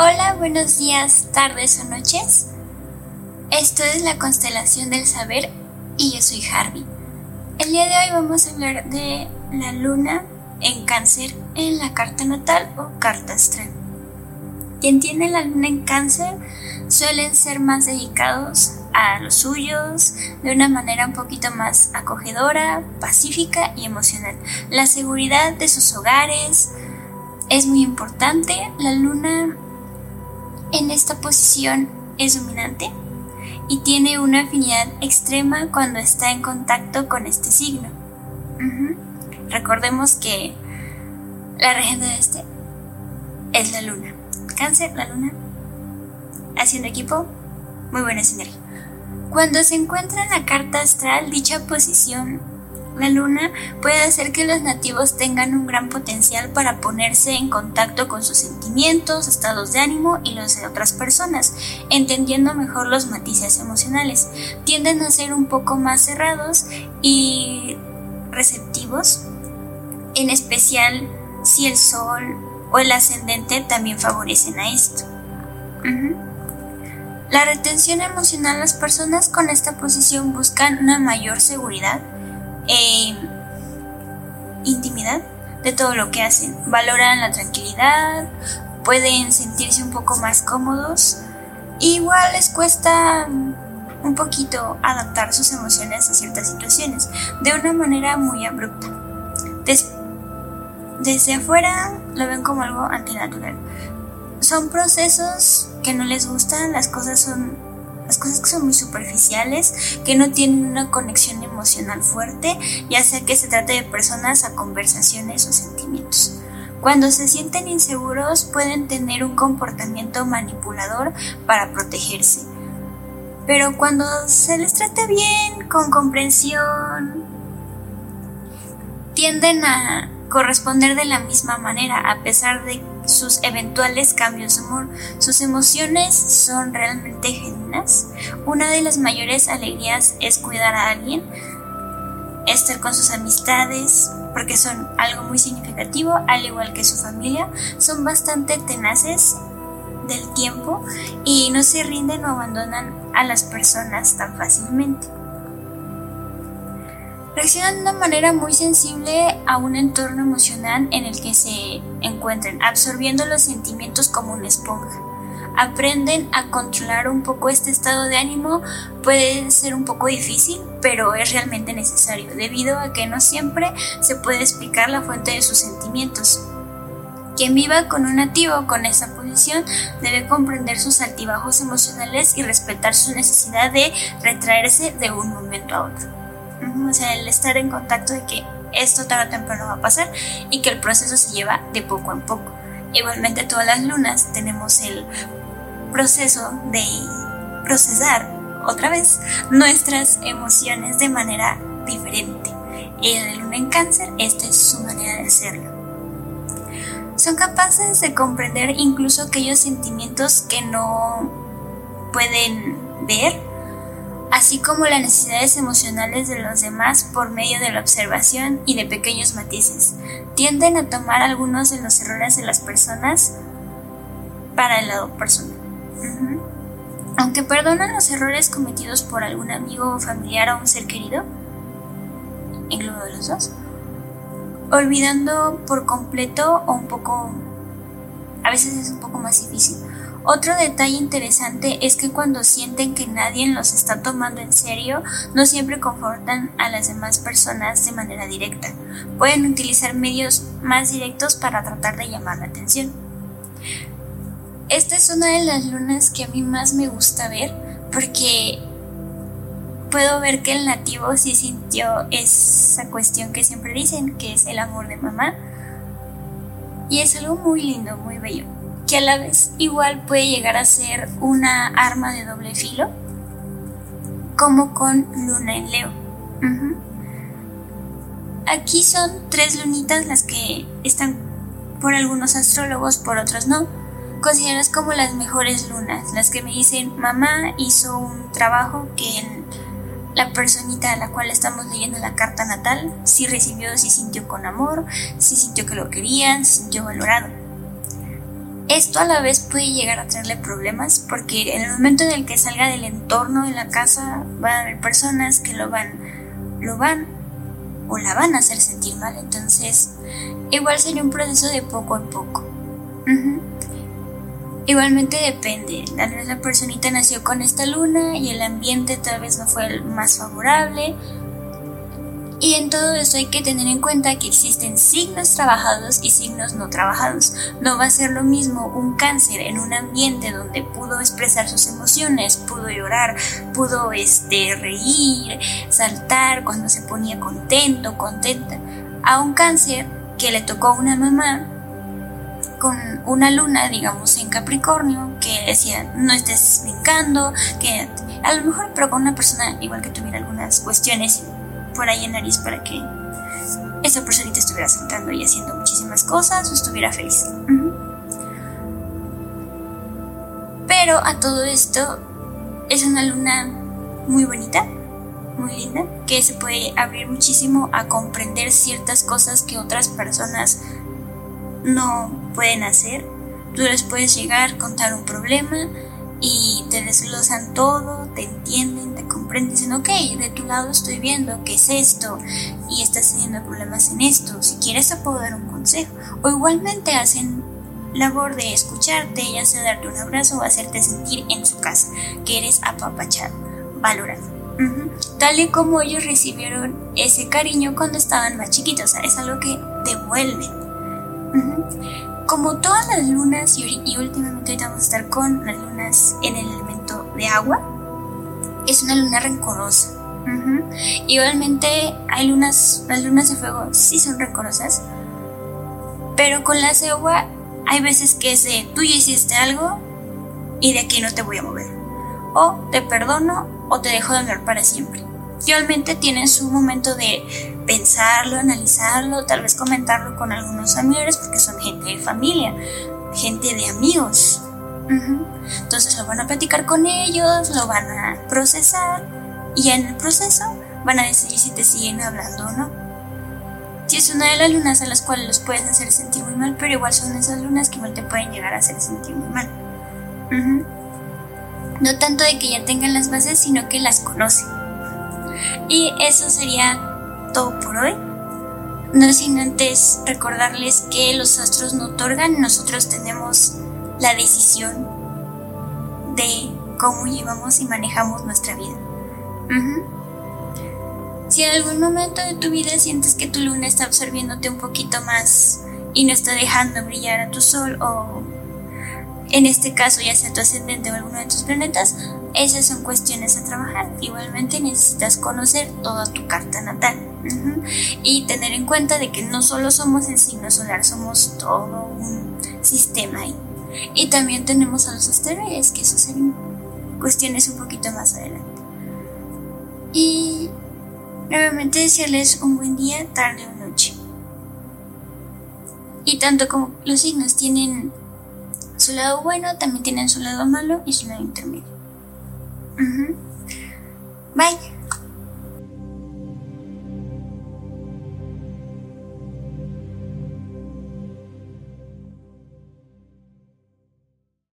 Hola, buenos días, tardes o noches. Esto es la constelación del saber y yo soy Harvey. El día de hoy vamos a hablar de la luna en cáncer en la carta natal o carta astral. Quien tiene la luna en cáncer suelen ser más dedicados a los suyos de una manera un poquito más acogedora, pacífica y emocional. La seguridad de sus hogares es muy importante. La luna en esta posición es dominante y tiene una afinidad extrema cuando está en contacto con este signo. Recordemos que la regente de este es la luna. Cáncer, la luna. Haciendo equipo, muy buena señal. Cuando se encuentra en la carta astral, dicha posición la luna puede hacer que los nativos tengan un gran potencial para ponerse en contacto con sus sentimientos, estados de ánimo y los de otras personas, entendiendo mejor los matices emocionales. Tienden a ser un poco más cerrados y receptivos, en especial si el sol o el ascendente también favorecen a esto. La retención emocional, las personas con esta posición buscan una mayor seguridad, e intimidad de todo lo que hacen. Valoran la tranquilidad, pueden sentirse un poco más cómodos. Igual les cuesta un poquito adaptar sus emociones a ciertas situaciones de una manera muy abrupta. desde afuera lo ven como algo antinatural. Son procesos que no les gustan, las cosas son las cosas que son muy superficiales, que no tienen una conexión emocional fuerte, ya sea que se trate de personas a conversaciones o sentimientos. Cuando se sienten inseguros pueden tener un comportamiento manipulador para protegerse. Pero cuando se les trata bien, con comprensión, tienden a corresponder de la misma manera a pesar de sus eventuales cambios de humor. Sus emociones son realmente genuinas. Una de las mayores alegrías es cuidar a alguien, estar con sus amistades, porque son algo muy significativo, al igual que su familia. Son bastante tenaces del tiempo y no se rinden o abandonan a las personas tan fácilmente reaccionan de una manera muy sensible a un entorno emocional en el que se encuentren, absorbiendo los sentimientos como una esponja. Aprenden a controlar un poco este estado de ánimo, puede ser un poco difícil, pero es realmente necesario, debido a que no siempre se puede explicar la fuente de sus sentimientos. Quien viva con un nativo con esa posición debe comprender sus altibajos emocionales y respetar su necesidad de retraerse de un momento a otro. O sea, el estar en contacto de que esto tarde o temprano va a pasar y que el proceso se lleva de poco en poco. Igualmente todas las lunas tenemos el proceso de procesar otra vez nuestras emociones de manera diferente. El luna en cáncer, esta es su manera de hacerlo. Son capaces de comprender incluso aquellos sentimientos que no pueden ver así como las necesidades emocionales de los demás por medio de la observación y de pequeños matices. Tienden a tomar algunos de los errores de las personas para el lado personal. Aunque perdonan los errores cometidos por algún amigo o familiar o un ser querido, incluido los dos, olvidando por completo o un poco, a veces es un poco más difícil, otro detalle interesante es que cuando sienten que nadie los está tomando en serio, no siempre confortan a las demás personas de manera directa. Pueden utilizar medios más directos para tratar de llamar la atención. Esta es una de las lunas que a mí más me gusta ver porque puedo ver que el nativo sí sintió esa cuestión que siempre dicen, que es el amor de mamá. Y es algo muy lindo, muy bello que a la vez igual puede llegar a ser una arma de doble filo, como con Luna en Leo. Aquí son tres lunitas las que están por algunos astrólogos, por otros no, consideradas como las mejores lunas, las que me dicen, mamá hizo un trabajo que la personita a la cual estamos leyendo la carta natal sí recibió, sí sintió con amor, sí sintió que lo querían, sí sintió valorado. Esto a la vez puede llegar a traerle problemas porque en el momento en el que salga del entorno de la casa van a haber personas que lo van, lo van o la van a hacer sentir mal. Entonces, igual sería un proceso de poco a poco. Igualmente depende, tal vez la personita nació con esta luna y el ambiente tal vez no fue el más favorable. Y en todo esto hay que tener en cuenta que existen signos trabajados y signos no trabajados. No va a ser lo mismo un cáncer en un ambiente donde pudo expresar sus emociones, pudo llorar, pudo este, reír, saltar cuando se ponía contento, contenta, a un cáncer que le tocó a una mamá con una luna, digamos, en Capricornio, que decía, no estés brincando, que a lo mejor, pero con una persona igual que tuviera algunas cuestiones por ahí en nariz para que esa personita estuviera sentando y haciendo muchísimas cosas o estuviera feliz. Pero a todo esto es una luna muy bonita, muy linda, que se puede abrir muchísimo a comprender ciertas cosas que otras personas no pueden hacer. Tú les puedes llegar, contar un problema y te desglosan todo, te entienden, te comprenden, dicen, ok, de tu lado estoy viendo qué es esto y estás teniendo problemas en esto, si quieres te puedo dar un consejo. O igualmente hacen labor de escucharte, ya sea darte un abrazo o hacerte sentir en su casa, que eres apapachado, valorado. Tal y como ellos recibieron ese cariño cuando estaban más chiquitos, es algo que devuelven. Como todas las lunas, y, últimamente vamos a estar con las lunas en el elemento de agua, es una luna rencorosa. Igualmente hay lunas, las lunas de fuego sí son rencorosas, pero con las de agua hay veces que es de tú ya hiciste algo y de aquí no te voy a mover. O te perdono o te dejo de hablar para siempre. Igualmente tienen su momento de pensarlo, analizarlo, tal vez comentarlo con algunos amigos porque son gente de familia, gente de amigos. Entonces lo van a platicar con ellos, lo van a procesar y en el proceso van a decidir si te siguen hablando o no. Si es una de las lunas a las cuales los puedes hacer sentir muy mal, pero igual son esas lunas que igual te pueden llegar a hacer sentir muy mal. No tanto de que ya tengan las bases, sino que las conocen. Y eso sería todo por hoy. No sin antes recordarles que los astros no otorgan, nosotros tenemos la decisión de cómo llevamos y manejamos nuestra vida. Si en algún momento de tu vida sientes que tu luna está absorbiéndote un poquito más y no está dejando brillar a tu sol o en este caso ya sea tu ascendente o alguno de tus planetas, esas son cuestiones a trabajar. Igualmente necesitas conocer toda tu carta natal y tener en cuenta de que no solo somos el signo solar, somos todo un sistema ahí. Y también tenemos a los asteroides, que eso serían cuestiones un poquito más adelante. Y nuevamente desearles un buen día, tarde o noche. Y tanto como los signos tienen su lado bueno, también tienen su lado malo y su lado intermedio. Bye.